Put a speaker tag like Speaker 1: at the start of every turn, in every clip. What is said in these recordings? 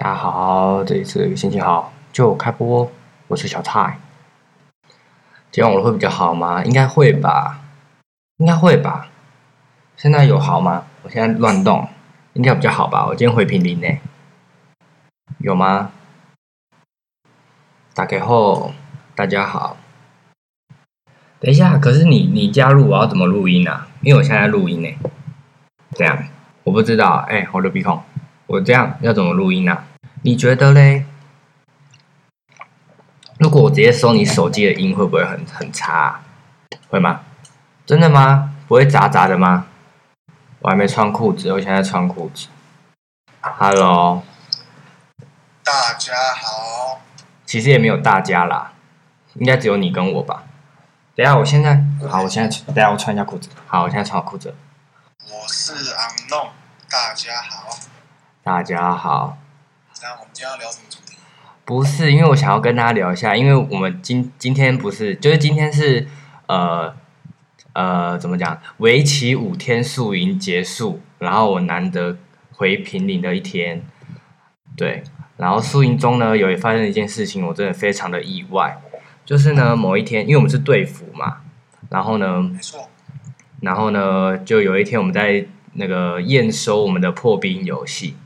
Speaker 1: 大家好，这一次心情好就开播，我是小蔡。今天网络会比较好吗？应该会吧，应该会吧。现在有好吗？我现在乱动，应该比较好吧。我今天回平林呢，有吗？打开后，大家好。等一下，可是你你加入我要怎么录音啊？因为我现在录音呢。这样，我不知道。哎，我的鼻孔，我这样要怎么录音呢？你觉得嘞？如果我直接收你手机的音，会不会很很差？会吗？真的吗？不会杂杂的吗？我还没穿裤子，我现在穿裤子。Hello，
Speaker 2: 大家好。
Speaker 1: 其实也没有大家啦，应该只有你跟我吧。等下，我现在好，我现在等下我穿一下裤子。好，我现在穿好裤子。
Speaker 2: 我是 Unknown，大家好。
Speaker 1: 大家好。
Speaker 2: 那我们今天要聊什么主题？
Speaker 1: 不是，因为我想要跟大家聊一下，因为我们今今天不是，就是今天是呃呃怎么讲，为期五天宿营结束，然后我难得回平陵的一天，对，然后宿营中呢有发生一件事情，我真的非常的意外。就是呢，某一天，因为我们是队服嘛，然后呢，
Speaker 2: 没错，
Speaker 1: 然后呢，就有一天我们在那个验收我们的破冰游戏，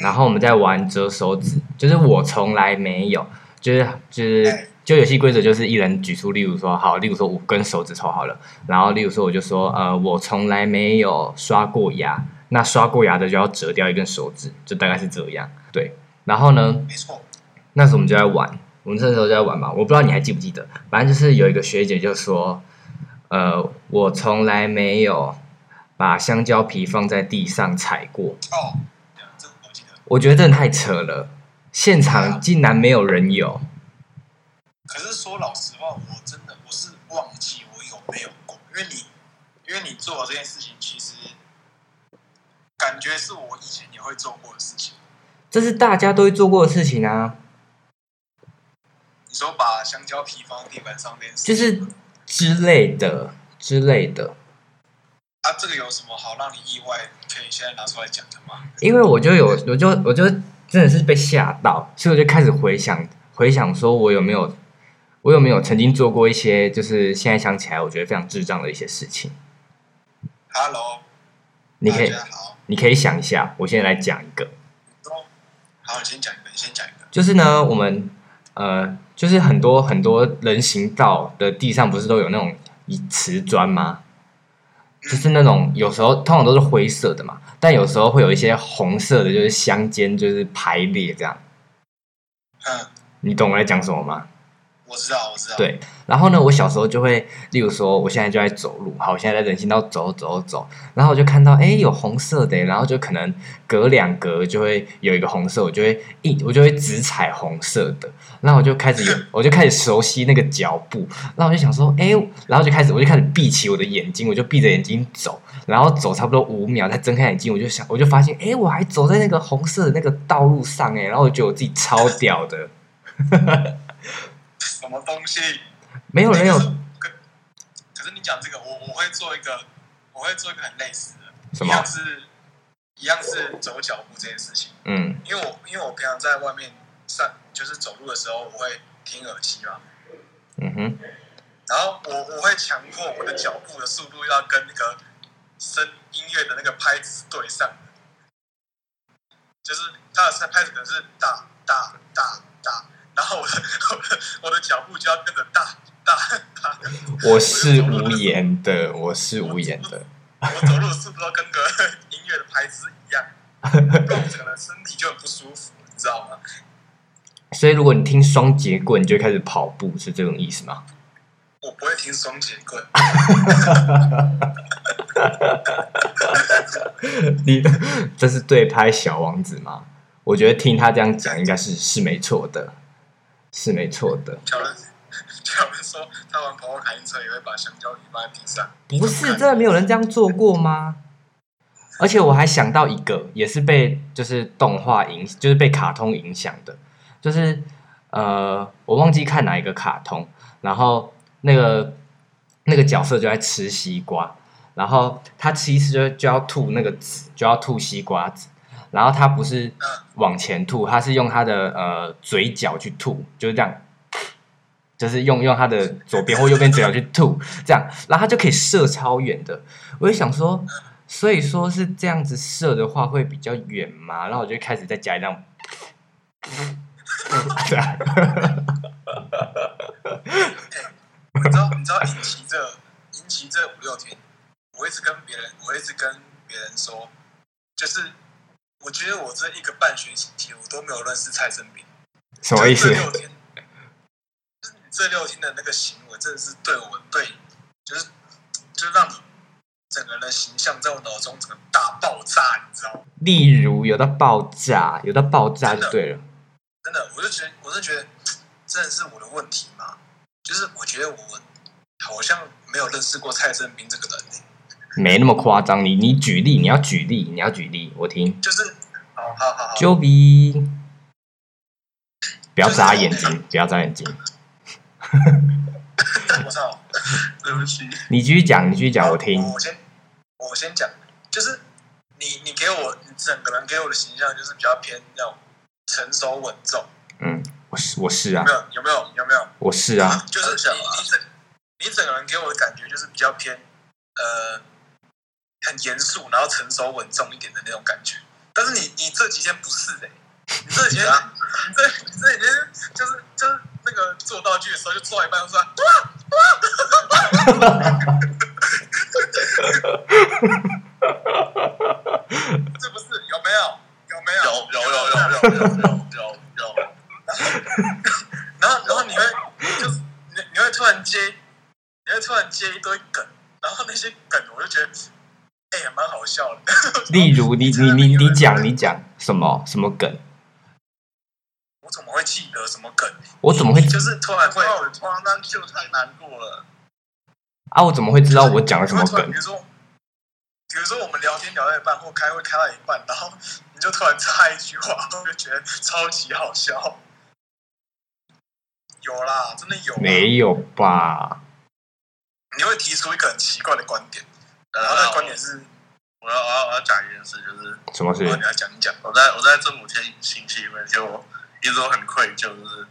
Speaker 1: 然后我们在玩折手指，就是我从来没有，就是就是就游戏规则就是一人举出，例如说好，例如说五根手指头好了，然后例如说我就说呃，我从来没有刷过牙，那刷过牙的就要折掉一根手指，就大概是这样，对，然后呢，
Speaker 2: 没错，
Speaker 1: 那时候我们就在玩。我们那时候就在玩嘛，我不知道你还记不记得，反正就是有一个学姐就说，呃，我从来没有把香蕉皮放在地上踩过。
Speaker 2: 哦，这我
Speaker 1: 觉得真的太扯了，现场竟然没有人有。
Speaker 2: 可是说老实话，我真的我是忘记我有没有过，因为你因为你做这件事情，其实感觉是我以前也会做过的事情。
Speaker 1: 这是大家都会做过的事情啊。
Speaker 2: 你说把香蕉皮放在地板上面，
Speaker 1: 就是之类的之类的。
Speaker 2: 啊，这个有什么好让你意外？可以现在拿出来讲的吗？
Speaker 1: 因为我就有，我就我就真的是被吓到，所以我就开始回想回想，说我有没有我有没有曾经做过一些，就是现在想起来我觉得非常智障的一些事情。
Speaker 2: Hello，
Speaker 1: 你可以你可以想一下，我现在来讲一个。
Speaker 2: 好，你先讲一个，你先讲一个。
Speaker 1: 就是呢，我们呃。就是很多很多人行道的地上不是都有那种瓷砖吗？就是那种有时候通常都是灰色的嘛，但有时候会有一些红色的，就是相间，就是排列这样。
Speaker 2: 嗯，
Speaker 1: 你懂我在讲什么吗？
Speaker 2: 我知道，我知道。
Speaker 1: 对，然后呢，我小时候就会，例如说，我现在就在走路，好，我现在在人行道走走走，然后我就看到，哎，有红色的，然后就可能隔两格就会有一个红色，我就会一，我就会只踩红色的，然后我就开始有，我就开始熟悉那个脚步，然后我就想说，哎，然后就开始，我就开始闭起我的眼睛，我就闭着眼睛走，然后走差不多五秒，再睁开眼睛，我就想，我就发现，哎，我还走在那个红色的那个道路上，哎，然后我觉得我自己超屌的。
Speaker 2: 什么东西？
Speaker 1: 没有，人有。
Speaker 2: 可是你讲这个，我我会做一个，我会做一个很类似的，
Speaker 1: 什么？
Speaker 2: 一样是，一样是走脚步这件事情。
Speaker 1: 嗯。
Speaker 2: 因为我因为我平常在外面上，就是走路的时候，我会听耳机嘛。
Speaker 1: 嗯哼。
Speaker 2: 然后我我会强迫我的脚步的速度要跟那个声音乐的那个拍子对上，就是它的拍子可能是大大大大。然后我的我的脚步就要跟着大大大。
Speaker 1: 我是无言的，我是无言的。
Speaker 2: 我走路是不是跟个音乐的拍子一样？不然整个身体就很不舒服，你知道吗？
Speaker 1: 所以如果你听双节棍，你就开始跑步，是这种意思吗？
Speaker 2: 我不会听双节棍。
Speaker 1: 你这是对拍小王子吗？我觉得听他这样讲，应该是是没错的。是没错的。
Speaker 2: 有人 有人说，他玩跑跑卡丁车也会把香蕉皮放在地上。
Speaker 1: 不是，真的没有人这样做过吗？而且我还想到一个，也是被就是动画影，就是被卡通影响的，就是呃，我忘记看哪一个卡通，然后那个那个角色就在吃西瓜，然后他吃一次就就要吐那个籽，就要吐西瓜籽，然后他不是
Speaker 2: 嗯。
Speaker 1: 往前吐，他是用他的呃嘴角去吐，就是这样，就是用用他的左边或 右边嘴角去吐，这样，然后他就可以射超远的。我就想说，所以说是这样子射的话会比较远嘛，然后我就开始在家里这样，这样，
Speaker 2: 你知道你知道引起这引起这五六天，我一直跟别人，我一直跟别人说，就是我觉得我这一个半学期我都没有认识蔡正斌，
Speaker 1: 什么意思
Speaker 2: 就？这六天，就是你这六天的那个行为，真的是对我对，就是就让你整个人的形象在我脑中整个大爆炸，你知道吗？
Speaker 1: 例如有到爆炸，有到爆炸就对了。
Speaker 2: 真的，我就觉得，我就觉得，真的是我的问题吗？就是我觉得我好像没有认识过蔡正斌这个人、欸，
Speaker 1: 没那么夸张，你你举例，你要举例，你要举例，我听。
Speaker 2: 就是，好好好好
Speaker 1: ，Joey，不要眨眼睛，不要眨眼睛。
Speaker 2: 我操，对不起，
Speaker 1: 你继续讲，你继续讲，我听。
Speaker 2: 我先我先讲，就是你你给我你整个人给我的形象就是比较偏那种成熟稳重，
Speaker 1: 嗯，我是我是啊
Speaker 2: 有没，有？有没有？有没有？
Speaker 1: 我是啊，
Speaker 2: 就是你你整你整个人给我的感觉就是比较偏呃很严肃，然后成熟稳重一点的那种感觉。但是你你这几天不是哎、你这几天你 这你这几天就是就是那个做道具的时候就做到一半就说哇哇，是不是有没有？有没有？
Speaker 3: 有有有有有有有有有，
Speaker 2: 然后然后你会就是你你会突然接，你会突然接一堆梗，然后那些梗我就觉得，哎、呀蛮好笑的。
Speaker 1: 例如你你你你讲你讲什么什么梗？
Speaker 2: 我怎么会记得什么梗？
Speaker 1: 我怎么会
Speaker 2: 就是突然会，
Speaker 3: 我突然当就太难过了。
Speaker 1: 啊？我怎么会知道我讲了什么梗
Speaker 2: 比？如说，比如说我们聊天聊到一半，或开会开到一半，然后你就突然插一句话，我就觉得超级好笑。有啦，真的有。
Speaker 1: 没有吧？
Speaker 2: 你会提出一个很奇怪的观点，然后那个观点是，
Speaker 3: 我要我要我要讲一件事，就是
Speaker 1: 什么事
Speaker 2: 哦？你来讲一讲。
Speaker 3: 我在我在这五天星期里面，就我一直都很愧疚，就是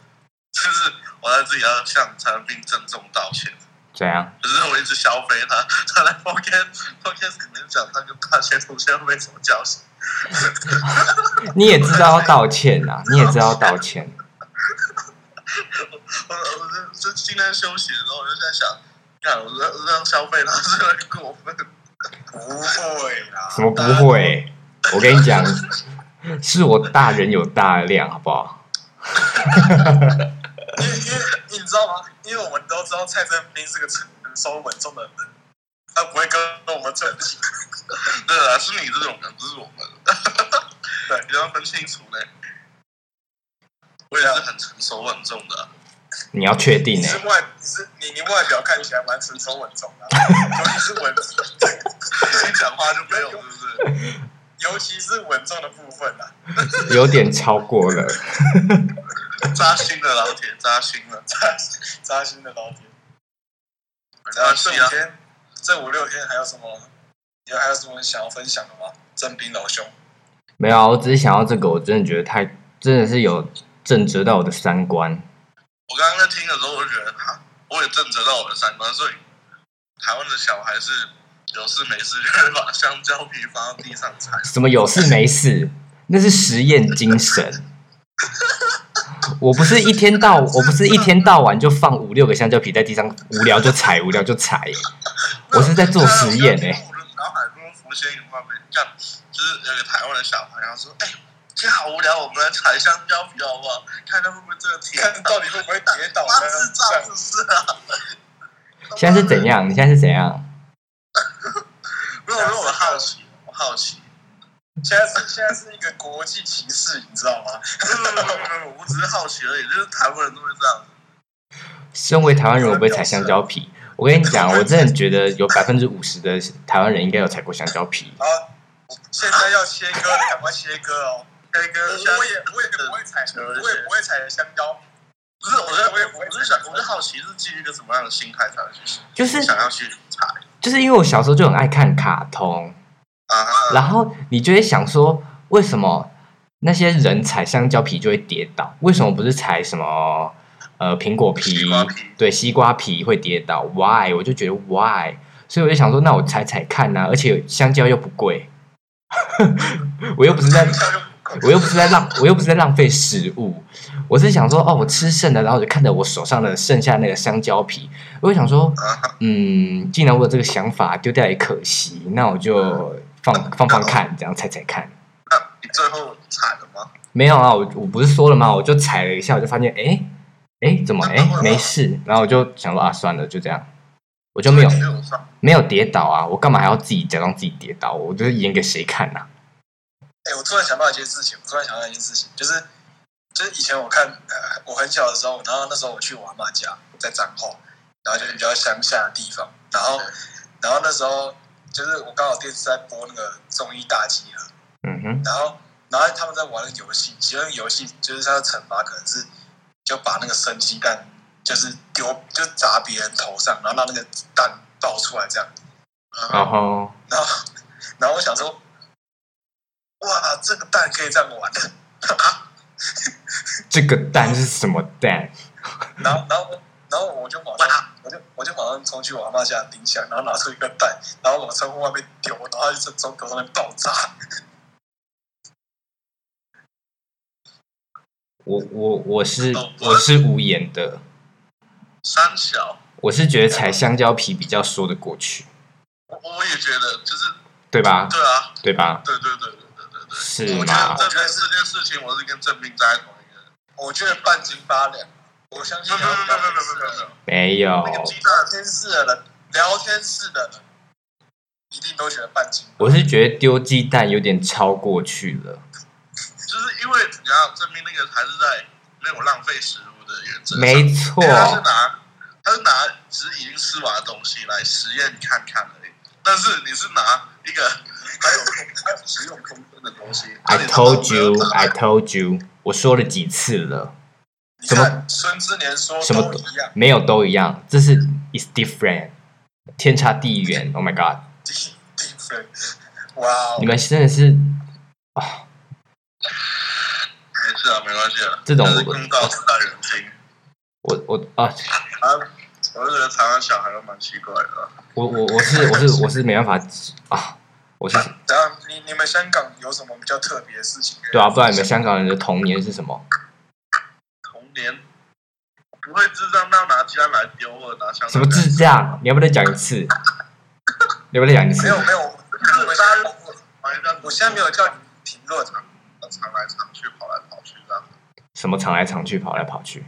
Speaker 3: 就是我在自己要向陈斌郑重道歉，
Speaker 1: 怎样？
Speaker 3: 就是我一直消费他，他来 podcast podcast 里面讲他跟大学同学被什么交集，
Speaker 1: 你也知道要道歉呐、你也知道要道歉。
Speaker 3: 我我就就今天休息的时候，我就在想，看我这我这样消费他是 很过分。
Speaker 2: 不会啦，
Speaker 1: 什么不会？我跟你讲，是我大人有大量，好不好？
Speaker 2: 因为因为你知道吗？因为我们都知道蔡正斌是个成熟稳重的人，他不会跟我们争气。
Speaker 3: 对啊，是你这种人，不是我们。
Speaker 2: 对
Speaker 3: 你要分清楚呢。我也是很成熟稳重的啊、
Speaker 1: 你要确定呢、
Speaker 2: 你是外，你是你你外表看起来蛮成熟稳重的啊、尤其是稳，
Speaker 3: 一讲话就没有，是不是？
Speaker 2: 尤其是稳重的部分啊，
Speaker 1: 有点超过了。
Speaker 3: 扎心的，老铁，扎心了。
Speaker 2: 扎扎心的老铁。
Speaker 3: 啊，
Speaker 2: 这五天，这五六天还有什么？你还有什么想要分享的吗？正兵老兄，
Speaker 1: 没有啊，我只是想要这个，我真的觉得太真的是有震折到我的三观。
Speaker 3: 我刚刚在听的时候，我就觉得，哈，我也震折到我的三观。所以，台湾的小孩是有事没事就会把香蕉皮放到地上踩。
Speaker 1: 什么有事没事，那是实验精神。我不是一天到我不是一天到晚就放五六个香蕉皮在地上，无聊就踩，无聊就踩。我是在做实验欸、
Speaker 3: 我的脑海中浮现一个画面，看，就是有个台湾的小孩，然后说：“哎、今天好无聊，我们来踩香蕉皮好不好？看他会不会真的铁
Speaker 2: 看到底会不会跌倒
Speaker 3: 妈
Speaker 2: 呢？
Speaker 3: 智障是不是啊？
Speaker 1: 现在是怎？样？你现在是怎样？
Speaker 3: 没有，因为我好奇，我好奇。
Speaker 2: 现在是现在是一个国际歧视，你知道吗？
Speaker 3: 没有没有没有没有，我只是好奇而已，就是台湾人都会这样子。
Speaker 1: 身为台湾人，我不会踩香蕉皮。我跟你讲，我真的觉得有百分之五十的台湾人应该有踩过香蕉皮。
Speaker 2: 好，现在要切割了，赶快切割哦！
Speaker 3: 那个
Speaker 2: 我也我也不会踩，我也不会踩香蕉。
Speaker 3: 不是，我在我也我是想，我是好奇是基于一个什么样的心态才会去
Speaker 1: 就是
Speaker 3: 想要去踩
Speaker 1: 就是因为我小时候就很爱看卡通，
Speaker 3: 啊哈？
Speaker 1: 然后你就会想说，为什么那些人踩香蕉皮就会跌倒？为什么不是踩什么呃苹果皮
Speaker 3: 皮？
Speaker 1: 对，西瓜皮会跌倒？Why？我就觉得 Why？所以我就想说，那我踩踩看呐、而且香蕉又不贵，我又不是在我又不是在浪，我又不是在浪费食物，我是想说，哦，我吃剩的，然后我就看着我手上的剩下那个香蕉皮，我就想说，
Speaker 3: 啊，
Speaker 1: 嗯，既然我有这个想法，丢掉也可惜，那我就放放放看，这样踩踩看。
Speaker 3: 那你最后踩了吗？
Speaker 1: 没有啊，我我不是说了吗？我就踩了一下，我就发现，哎哎，怎么哎没事？然后我就想说啊，算了，就这样，我就没有
Speaker 3: 没有
Speaker 1: 跌倒啊，我干嘛还要自己假装自己跌倒？我就是演给谁看呐、
Speaker 2: 哎、我突然想到一件事情，我突然想到一件事情，就是就是以前我看呃我很小的时候，然后那时候我去我阿妈家，在彰化，然后就是比较乡下的地方，然后然后那时候就是我刚好电视在播那个综艺大集合，
Speaker 1: 嗯哼，
Speaker 2: 然后然后他们在玩那个游戏，其实游戏就是他的惩罚可能是就把那个生鸡蛋就是丢就砸别人头上，然后让那个蛋爆出来这样，
Speaker 1: 然后
Speaker 2: 然后然后我想说，哇，这个蛋可以这样玩的。
Speaker 1: 这个蛋是什么蛋？
Speaker 2: 然后，然后，然后我就马上，我就我就马上冲去我阿妈家冰箱，然后拿出一个蛋，然后往窗户外面丢，然后它就从头上面爆炸。
Speaker 1: 我我我是我是无言的，
Speaker 3: 三小，
Speaker 1: 我是觉得踩香蕉皮比较说得过去，
Speaker 3: 我我也觉得就是
Speaker 1: 对吧？
Speaker 3: 对啊，
Speaker 1: 对吧？
Speaker 3: 对对对。
Speaker 1: 是
Speaker 3: 我觉得？这件这件事情，我是跟郑斌在同一个。
Speaker 2: 我觉得半斤八两，我相信
Speaker 3: 没有没有没有没有没有没有没有，
Speaker 1: 没有，
Speaker 3: 那个鸡
Speaker 2: 聊
Speaker 3: 蛋
Speaker 2: 天室的人，聊天室的人一定都觉得半斤。
Speaker 1: 我是觉得丢鸡蛋有点超过去了。
Speaker 3: 就是因为你要证明那个还是在没有浪费食物的原则，
Speaker 1: 没错
Speaker 3: 他是拿他是拿只是已经吃完的东西来实验看看而已，但是你是拿一个还有空还有食用空间的东西。
Speaker 1: I told you, I told you，我说了几次了，什么
Speaker 2: 看孙之年说
Speaker 1: 什么
Speaker 2: 都一样，
Speaker 1: 没有都一样，这是 is different，天差地远。Oh my
Speaker 2: god，different。哇哦
Speaker 1: 你，们真的是啊，
Speaker 3: 没事啊，没关系啊。
Speaker 1: 这种
Speaker 3: 但是公道自在人心。
Speaker 1: 我我啊，
Speaker 3: 啊，我就觉得台湾小孩都蛮奇怪的啊。
Speaker 1: 我我我是我是我是没办法啊，我是
Speaker 2: 等下你你们香港有什么比较特别的事情？
Speaker 1: 对啊，不然你们香港人的童年是什么？
Speaker 3: 童年不会智障到拿鸡蛋来丢或者拿香
Speaker 1: 什么智障？你要不要再讲一次？你要不要再讲一次
Speaker 2: 没？有没有，我
Speaker 3: 大家就玩一张
Speaker 2: 我现在没有叫你评论，
Speaker 3: 常来常去，跑来跑去这样。
Speaker 1: 什么常来常去，跑来跑去？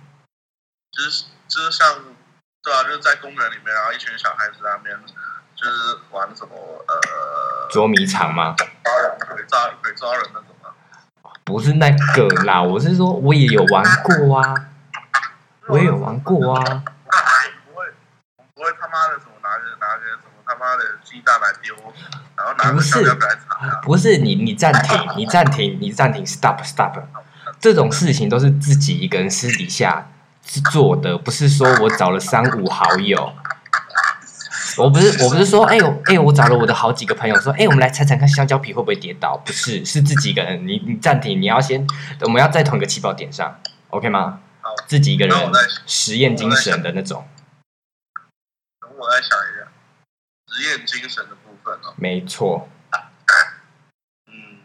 Speaker 3: 就是就是像对啊，就是在公园里面，然后一群小孩子在那边就是玩什么呃
Speaker 1: 捉迷藏吗？
Speaker 3: 抓人、鬼抓鬼抓人那种吗。
Speaker 1: 不是那个啦，我是说我也有玩过啊，我也有玩过啊。
Speaker 3: 不会，不会他妈的什么拿着拿着什么他妈的鸡蛋来丢，然后拿着
Speaker 1: 不是。不是你，你暂停，你暂停，你暂停，stop stop，这种事情都是自己一个人私底下是做的，不是说我找了三五好友。我不是我不是说，哎、呦哎、我找了我的好几个朋友说，哎、我们来猜猜看香蕉皮会不会跌倒？不是，是自己一个人。你你暂停，你要先，我们要在同一个起跑点上，OK 吗
Speaker 3: 好？
Speaker 1: 自己一个人实验精神的那种，
Speaker 3: 等我再想一下，实验精神的部分哦。
Speaker 1: 没错。
Speaker 3: 嗯，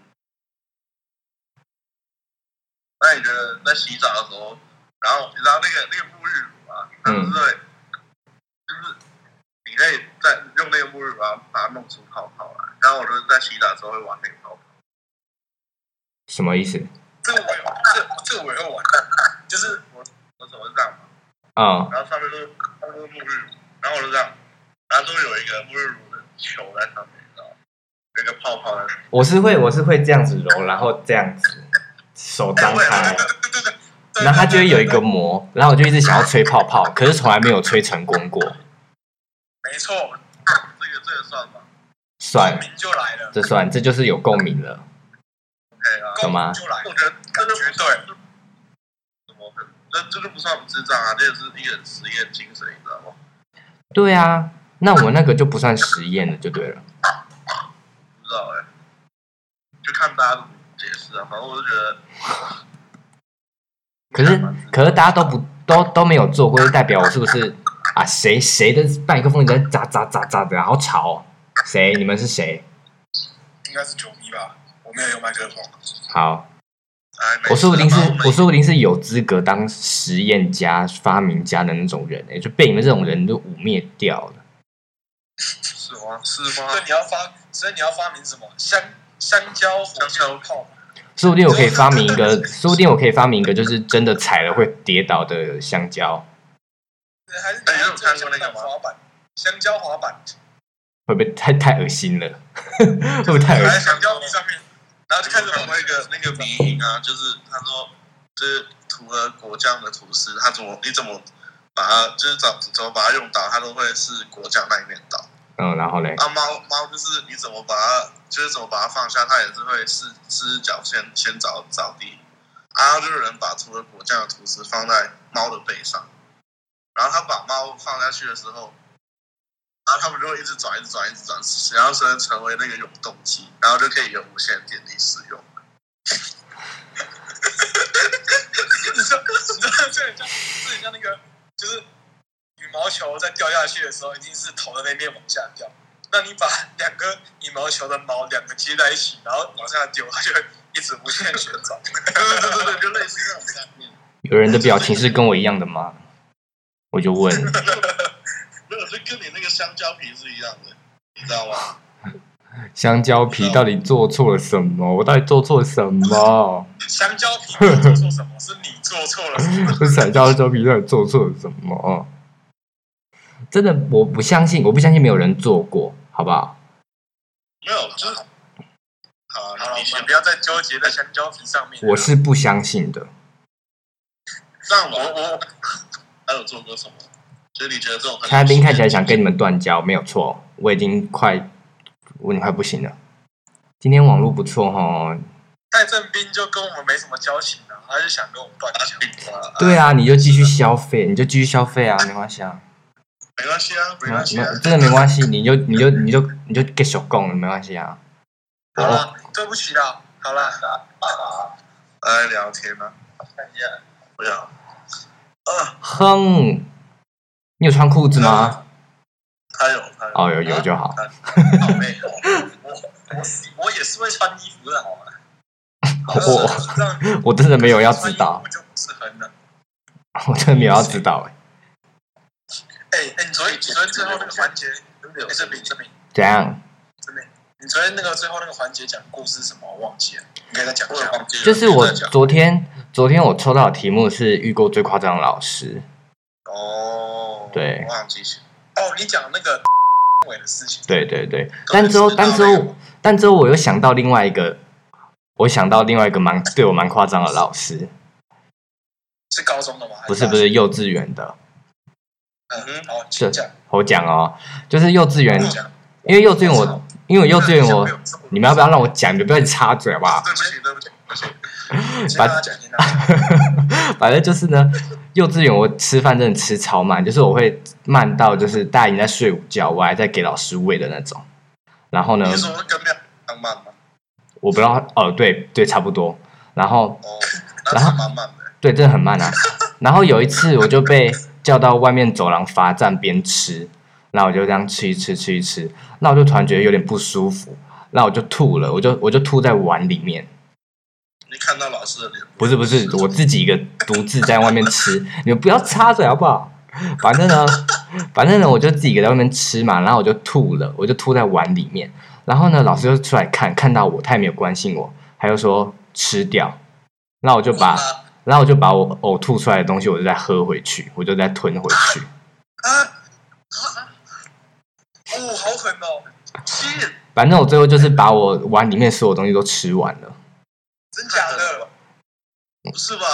Speaker 3: 那你觉得在洗澡的时候，然后你知道那个那个沐浴乳啊，它
Speaker 1: 嗯
Speaker 3: 不是会，就是你可以在用那个沐浴乳啊，把它弄出泡泡来。然后我就是在洗澡的时候会玩那个泡泡。
Speaker 1: 什么意思？
Speaker 2: 这个我有，这这个我有玩，就是
Speaker 3: 我我手是这样嘛，
Speaker 1: 啊，
Speaker 3: 然后上面都是上面是沐浴乳，然后我就这样，然后就会有一个沐浴乳的球在上面，你知道吗？有一个泡泡在上面。
Speaker 1: 我是会我是会这样子揉，然后这样子手张
Speaker 3: 哎
Speaker 1: 开然后它就会有一个膜，然后我就一直想要吹泡泡，可是从来没有吹成功过。
Speaker 2: 没错，
Speaker 3: 这个这个算吗
Speaker 1: 算，
Speaker 2: 名就来了，
Speaker 1: 这算，这就是有共鸣了。
Speaker 3: ？OK 啊，
Speaker 1: 懂吗
Speaker 2: 就来，
Speaker 3: 我觉得这就不
Speaker 2: 绝
Speaker 3: 算
Speaker 2: 对。
Speaker 3: 怎么可能？这这就不算智障啊，这也是一个实验精神，你知道吗？
Speaker 1: 对啊，那我那个就不算实验了，就对了。
Speaker 3: 不知道哎、就看大家怎么解释啊，反正我就觉得，
Speaker 1: 可是可是大家都不都都没有做过，就代表我是不是啊？谁谁的麦克风你在喳喳喳喳的，好吵、哦！谁？你们是谁？
Speaker 2: 应该是九咪吧？我没有用麦克风。
Speaker 1: 好，
Speaker 3: 哎，
Speaker 1: 我说不定是我说不定是有资格当实验家、发明家的那种人哎、就被你们这种人都污蔑掉了。
Speaker 3: 是吗？是吗
Speaker 2: 所以？你要发，所以你要发明什么？香香蕉火箭炮。
Speaker 1: 说不定我可以发明一个，说不定我可以发明一个，就是真的踩了会跌倒的香蕉，
Speaker 2: 还是
Speaker 3: 哎你有看过那个吗
Speaker 2: 滑板？香蕉滑板，
Speaker 1: 会不会太太恶心了？会不会太恶心？
Speaker 2: 在香蕉皮上面，然后就开始
Speaker 3: 看过一个那个迷影啊，就是他说，就是涂了果酱的吐司，他怎么你怎么把它就是怎怎么把它用倒，它都会是果酱那一面倒。
Speaker 1: 嗯，然后嘞，
Speaker 3: 啊，猫猫就是你怎么把它，就是怎么把它放下，它也是会四四只脚先先着着地。啊，就是人把涂了果酱的吐司放在猫的背上，然后他把猫放下去的时候，然后他们就会一直转，一直转，一直转，然后成成为那个永动机，然后就可以有无限电力使用。
Speaker 2: 你知道，你知道这很像，这很像那个，就是羽毛球在掉下去的时候，一定是头的那边往下掉。那你把两个羽毛球的毛两个接在一起，然后往下丢，它就会一直无限旋转。
Speaker 3: 对对对对，就类似这种概念。
Speaker 1: 有人的表情是跟我一样的吗？我就问，
Speaker 3: 没有，就跟你那个香蕉皮是一样的，你知道吗？
Speaker 1: 香蕉皮到底做错了什么？我到底做错了什么？
Speaker 2: 香蕉皮做错什么，是你做错了什么？
Speaker 1: 这香蕉皮到底做错了什么？真的，我不相信，我不相信没有人做过，好不好？
Speaker 3: 没有，就是好
Speaker 2: 好了，
Speaker 3: 你先
Speaker 2: 们不要再纠结在香蕉皮上面。
Speaker 1: 我是不相信的。
Speaker 3: 让我我还有做过什么？所以你觉得这种很
Speaker 1: 开宾看起来想跟你们断交，没有错，我已经快，我已经快不行了。今天网络不错哈，
Speaker 2: 戴正斌就跟我们没什么交情啊，他就想跟我们断交。
Speaker 1: 对啊，你就继续消费，你就继续消费啊，没关系啊，
Speaker 3: 没关系啊，没
Speaker 1: 没
Speaker 3: 关系啊。
Speaker 1: 真的没关系，你就你就你就你就 get 手工，没关系啊。
Speaker 2: 好了，对不起啦，好了，
Speaker 3: 来聊天啊，看一下，不要。啊，
Speaker 1: 哼，你有穿裤子吗？
Speaker 3: 他有，他有。
Speaker 1: 哦，有有就好。
Speaker 2: 好妹，我我我也是会穿衣服的，好吗？
Speaker 1: 我我真的没有要知道，
Speaker 2: 我就不是很冷。
Speaker 1: 我真的没有要知道哎。
Speaker 2: 哎哎，你昨天你昨天最后那个环节，有，这饼这饼
Speaker 1: 怎样？
Speaker 2: 你昨天那个最后那个环节讲故事是什么？我忘记了，你可以再讲一下。
Speaker 1: 就是我昨天昨天我抽到的题目是遇过最夸张的老师，
Speaker 3: 哦，
Speaker 1: 对
Speaker 3: 我忘记写。
Speaker 2: 哦，你讲那个伟的事情。
Speaker 1: 对对对。但之后但之后但之后我又想到另外一个，我想到另外一个蛮对我蛮夸张的老师，
Speaker 2: 是高中的吗？
Speaker 1: 不是不是幼稚园的，
Speaker 2: 嗯哼，好，请讲。
Speaker 1: 我讲哦，就是幼稚园，因为幼稚园我因为幼稚园我，你们要不要让我讲？你们不要插嘴好不好？
Speaker 3: 对不起，对不起，对不起。
Speaker 2: 先让他讲，先让他讲。
Speaker 1: 反正就是呢，幼稚园我吃饭真的吃超慢，就是我会慢到就是大家已经在睡午觉，我还在给老师喂的那种。然后呢？我不知道，哦，对对，差不多。然后
Speaker 3: 哦，那是蛮慢的。
Speaker 1: 对，真的很慢啊。然后有一次我就被叫到外面走廊罚站边吃，那我就这样吃一吃吃一吃，那我就突然觉得有点不舒服，那我就吐了，我就我就吐在碗里面。
Speaker 3: 你看到老师的脸？
Speaker 1: 不是不是，我自己一个独自在外面吃，你们不要插嘴好不好？反正呢，反正呢，我就自己在外面吃嘛，然后我就吐了，我就吐在碗里面。然后呢，老师就出来看，看到我，他也没有关心我，他就说吃掉。那我就把，然后我就把我呕吐出来的东西，我就再喝回去，我就再吞回去。
Speaker 2: 哦，好狠哦！
Speaker 3: 气，
Speaker 1: 反正我最后就是把我碗里面所有东西都吃完了。
Speaker 2: 真假的？
Speaker 3: 不是吧？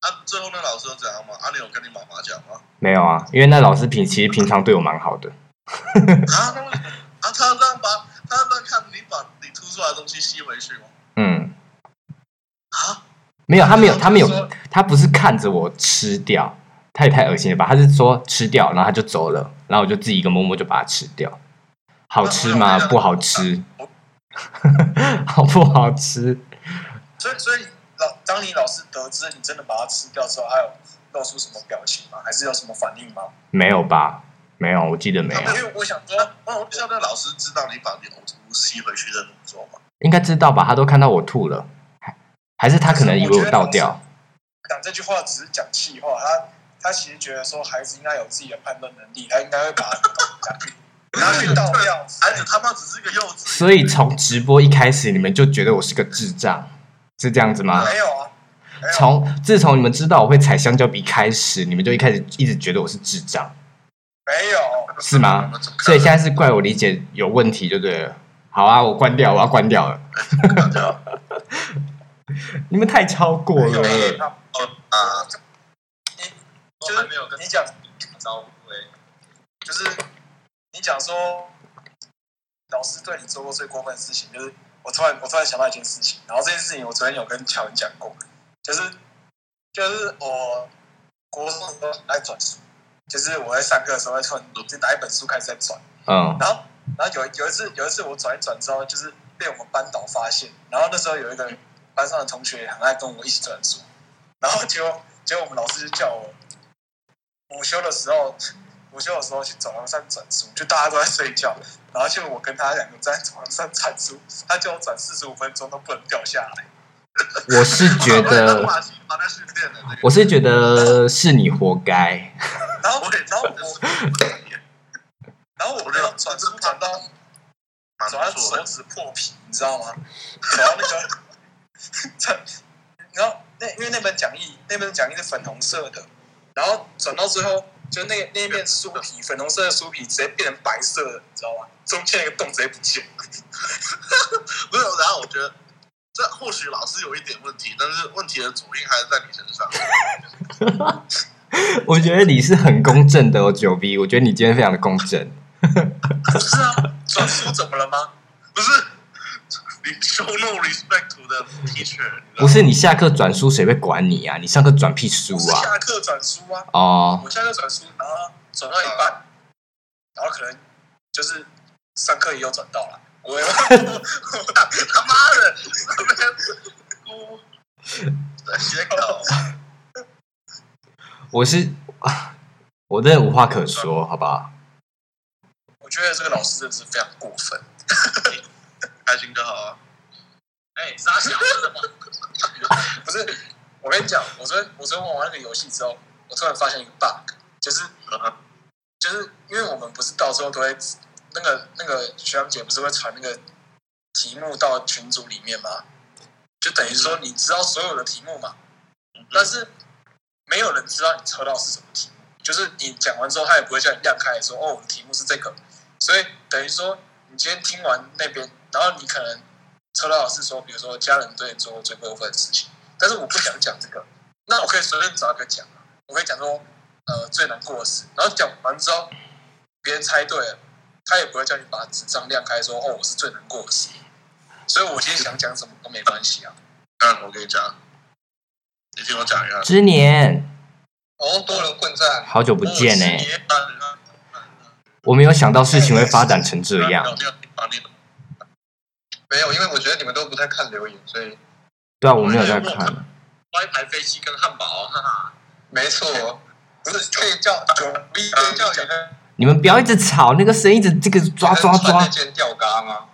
Speaker 3: 啊，最后那老师有怎样吗？啊，你有跟你妈妈讲吗？
Speaker 1: 没有啊，因为那老师平其实平常对我蛮好的。
Speaker 3: 啊，那为什么啊，他让把他让看你把你吐出来的东西吸回去吗？
Speaker 1: 嗯，
Speaker 3: 啊，
Speaker 1: 没有，他没有，他没有，他不是看着我吃掉，他也太恶心了吧？他是说吃掉，然后他就走了，然后我就自己一个摸摸就把它吃掉。好吃吗？不好吃，好不好吃？
Speaker 2: 所以所以老当你老师得知你真的把它吃掉之后，还有露出什么表情吗？还是有什么反应吗？
Speaker 1: 没有吧？没有，我记得没有，
Speaker 2: 因为我想说，
Speaker 3: 哦，现在老师知道你把你呕吐物吸回去的动作吗？
Speaker 1: 应该知道吧？他都看到我吐了，还还是他可能以为我倒掉。
Speaker 2: 讲这句话只是讲气话，他他其实觉得说孩子应该有自己的判断能力，他应该会把它讲拿去倒掉。
Speaker 3: 孩子他妈只是个幼稚。
Speaker 1: 所以从直播一开始，你们就觉得我是个智障，是这样子吗？
Speaker 2: 没有啊。
Speaker 1: 从自从你们知道我会踩香蕉皮开始，你们就一开始一直觉得我是智障。
Speaker 2: 没有，
Speaker 1: 是吗？所以现在是怪我理解有问题就对了。好啊，我关掉，我要关掉了。你们太超过了。
Speaker 2: 就是没有跟你讲招呼就是你讲说老师对你做过最过分的事情，就是我突然我突然想到一件事情，然后这件事情我昨天有跟乔文讲过，就是就是我国中的时候爱转书。就是我在上课的时候，会突然就拿一本书开始在转，
Speaker 1: 嗯，
Speaker 2: 然后，然后有有一次，有一次我转一转之后，就是被我们班导发现，然后那时候有一个班上的同学很爱跟我一起转书，然后结果结果我们老师就叫我午休的时候，午休的时候去走廊上转书，就大家都在睡觉，然后就我跟他两个在走廊上转书，他叫我转四十五分钟都不能掉下来。
Speaker 1: 我是觉得，我是觉得是你活该。
Speaker 2: 然后我，然后我，然后我要转书转到转到手指破皮，你知道吗？然后那个，然后那因为那本讲义，那本讲义是粉红色的，然后转到最后，就那那一面酥皮，粉红色的酥皮直接变成白色的，你知道吗？中间那个洞直接不见。
Speaker 3: 没有，然后我觉得。这或许老师有一点问题，但是问题的主因还是在你身上。
Speaker 1: 我觉得你是很公正的哦，九 B。我觉得你今天非常的公正。
Speaker 2: 不是啊，转书怎么了吗？
Speaker 3: 不是，你 show no respect to the teacher。
Speaker 1: 不是你下课转书，谁会管你啊？你上课转屁书啊？
Speaker 2: 下课转书啊？
Speaker 1: 哦，
Speaker 2: 我下课转书，然后转到一半，然后可能就是上课也有转到了。我 他妈的，
Speaker 1: 我是我真的无话可说，好不好？
Speaker 2: 我觉得这个老师真的是非常过分。
Speaker 3: 开心就好啊！
Speaker 2: 哎，傻小子的吗？不是，我跟你讲，我昨天我昨天玩完那个游戏之后，我突然发现一个 bug，就是就是因为我们不是到时候都会。那个那个学长姐不是会传那个题目到群组里面吗？就等于说你知道所有的题目嘛，但是没有人知道你抽到是什么题目。就是你讲完之后，他也不会叫你亮开说哦，我的题目是这个。所以等于说你今天听完那边，然后你可能抽到是说，比如说家人对你做过最过分的事情，但是我不想讲这个，那我可以随便找一个讲我可以讲说呃最难过的事，然后讲完之后别人猜对了。他也不会叫你把纸张亮开，说哦，我是最难过的事。所以我今天想讲什么都没关系啊。
Speaker 3: 嗯，我跟你讲，你听我讲一下。
Speaker 1: 之年，
Speaker 2: 哦，多人混战，
Speaker 1: 好久不见呢。我没有想到事情会发展成这样。
Speaker 2: 没有，因为我觉得你们都不太看留言，所以。
Speaker 1: 对啊，我没有在看。
Speaker 2: 发一排飞机跟汉堡，哈哈。没错，不是可以叫九 B，可以叫。
Speaker 1: 你们不要一直吵，那个声音一直这个抓抓抓。
Speaker 2: 吊嘎吗？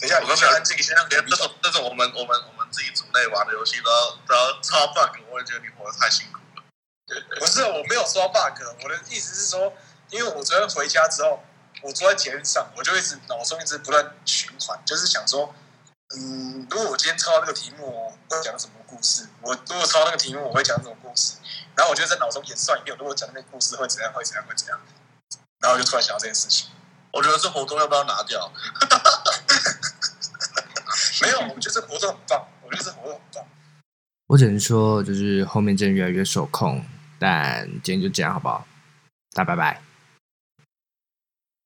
Speaker 2: 等一下，我刚才自己先让别人。
Speaker 3: 这种这种我们我们我们自己组内玩的游戏都要都要超 bug，我也觉得你活得太辛苦了。
Speaker 2: 不是，我没有说 bug，我的意思是说，因为我昨天回家之后，我坐在捷运上，我就一直脑中一直不断循环，就是想说，嗯，如果我今天抄到那个题目，我会讲什么故事？我如果抄那个题目，我会讲什么故事？然后我就在脑中演算一遍，如果讲那个故事会怎样，会怎样，会怎样。然后我就突然想到这件事情，
Speaker 3: 我觉得这活动要不要拿掉？
Speaker 2: 没有，我觉得这活动很棒，我觉得这活动很棒。
Speaker 1: 我只能说，就是后面真的越来越受控，但今天就这样，好不好？大家拜拜。